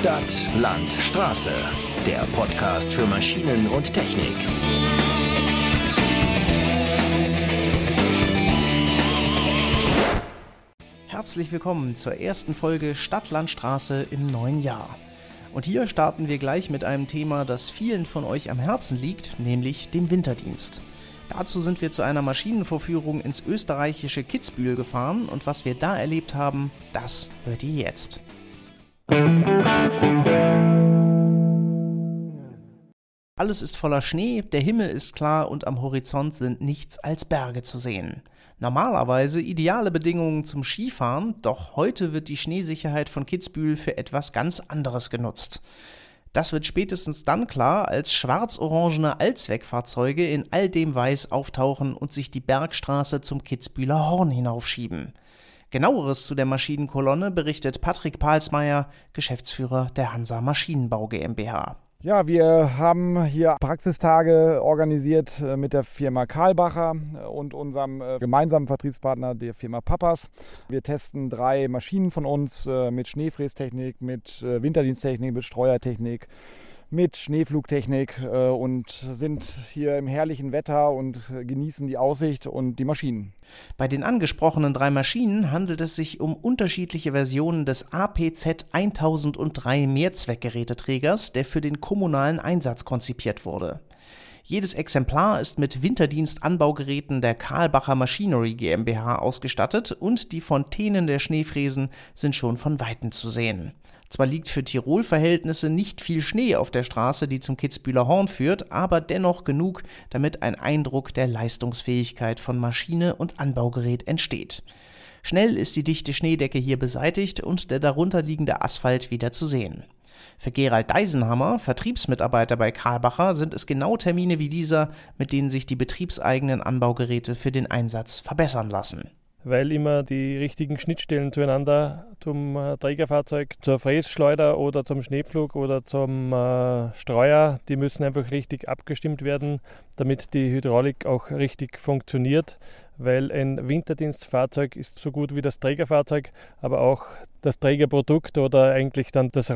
Stadt, Land, Straße. Der Podcast für Maschinen und Technik. Herzlich willkommen zur ersten Folge Stadt, Land, Straße im neuen Jahr. Und hier starten wir gleich mit einem Thema, das vielen von euch am Herzen liegt, nämlich dem Winterdienst. Dazu sind wir zu einer Maschinenvorführung ins österreichische Kitzbühel gefahren und was wir da erlebt haben, das hört ihr jetzt. Alles ist voller Schnee, der Himmel ist klar und am Horizont sind nichts als Berge zu sehen. Normalerweise ideale Bedingungen zum Skifahren, doch heute wird die Schneesicherheit von Kitzbühel für etwas ganz anderes genutzt. Das wird spätestens dann klar, als schwarz-orangene Allzweckfahrzeuge in all dem Weiß auftauchen und sich die Bergstraße zum Kitzbühler Horn hinaufschieben. Genaueres zu der Maschinenkolonne berichtet Patrick Palsmeier, Geschäftsführer der Hansa Maschinenbau GmbH. Ja, wir haben hier Praxistage organisiert äh, mit der Firma Karlbacher und unserem äh, gemeinsamen Vertriebspartner, der Firma Papas. Wir testen drei Maschinen von uns äh, mit Schneefrästechnik, mit Winterdiensttechnik, mit Streuertechnik mit Schneeflugtechnik äh, und sind hier im herrlichen Wetter und genießen die Aussicht und die Maschinen. Bei den angesprochenen drei Maschinen handelt es sich um unterschiedliche Versionen des APZ 1003 Mehrzweckgeräteträgers, der für den kommunalen Einsatz konzipiert wurde. Jedes Exemplar ist mit Winterdienst-Anbaugeräten der Karlbacher Machinery GmbH ausgestattet und die Fontänen der Schneefräsen sind schon von Weitem zu sehen. Zwar liegt für Tirol-Verhältnisse nicht viel Schnee auf der Straße, die zum Kitzbühler Horn führt, aber dennoch genug, damit ein Eindruck der Leistungsfähigkeit von Maschine und Anbaugerät entsteht. Schnell ist die dichte Schneedecke hier beseitigt und der darunterliegende Asphalt wieder zu sehen. Für Gerald Deisenhammer, Vertriebsmitarbeiter bei Karlbacher, sind es genau Termine wie dieser, mit denen sich die betriebseigenen Anbaugeräte für den Einsatz verbessern lassen weil immer die richtigen Schnittstellen zueinander zum äh, Trägerfahrzeug, zur Frässchleuder oder zum Schneepflug oder zum äh, Streuer, die müssen einfach richtig abgestimmt werden, damit die Hydraulik auch richtig funktioniert, weil ein Winterdienstfahrzeug ist so gut wie das Trägerfahrzeug, aber auch das Trägerprodukt oder eigentlich dann das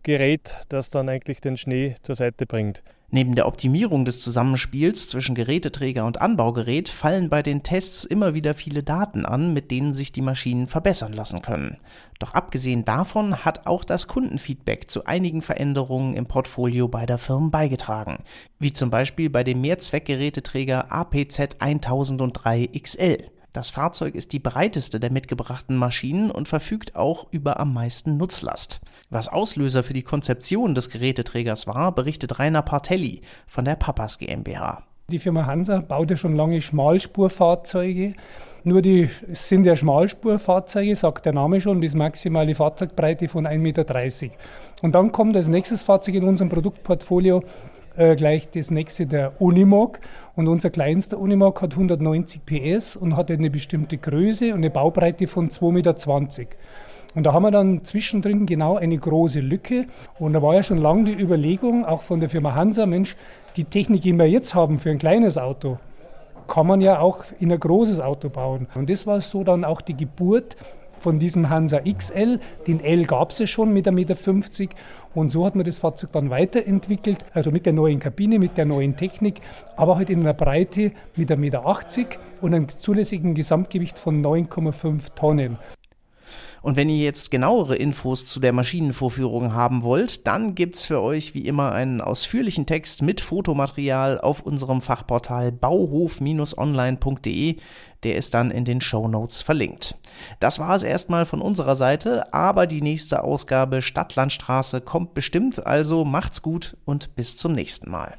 Räumgerät, das dann eigentlich den Schnee zur Seite bringt. Neben der Optimierung des Zusammenspiels zwischen Geräteträger und Anbaugerät fallen bei den Tests immer wieder viele Daten an, mit denen sich die Maschinen verbessern lassen können. Doch abgesehen davon hat auch das Kundenfeedback zu einigen Veränderungen im Portfolio beider Firmen beigetragen, wie zum Beispiel bei dem Mehrzweckgeräteträger APZ 1003 XL. Das Fahrzeug ist die breiteste der mitgebrachten Maschinen und verfügt auch über am meisten Nutzlast. Was Auslöser für die Konzeption des Geräteträgers war, berichtet Rainer Partelli von der Papas GmbH. Die Firma Hansa baut ja schon lange Schmalspurfahrzeuge. Nur die sind ja Schmalspurfahrzeuge, sagt der Name schon, bis maximale Fahrzeugbreite von 1,30 Meter. Und dann kommt als nächstes Fahrzeug in unserem Produktportfolio äh, gleich das nächste der Unimog. Und unser kleinster Unimog hat 190 PS und hat eine bestimmte Größe und eine Baubreite von 2,20 Meter. Und da haben wir dann zwischendrin genau eine große Lücke. Und da war ja schon lange die Überlegung, auch von der Firma Hansa, Mensch, die Technik, die wir jetzt haben für ein kleines Auto, kann man ja auch in ein großes Auto bauen. Und das war so dann auch die Geburt von diesem Hansa XL. Den L gab es ja schon mit 1,50 Meter. Und so hat man das Fahrzeug dann weiterentwickelt, also mit der neuen Kabine, mit der neuen Technik, aber halt in einer Breite mit 1,80 Meter und einem zulässigen Gesamtgewicht von 9,5 Tonnen. Und wenn ihr jetzt genauere Infos zu der Maschinenvorführung haben wollt, dann gibt's für euch wie immer einen ausführlichen Text mit Fotomaterial auf unserem Fachportal bauhof-online.de. Der ist dann in den Show Notes verlinkt. Das war es erstmal von unserer Seite, aber die nächste Ausgabe Stadtlandstraße kommt bestimmt, also macht's gut und bis zum nächsten Mal.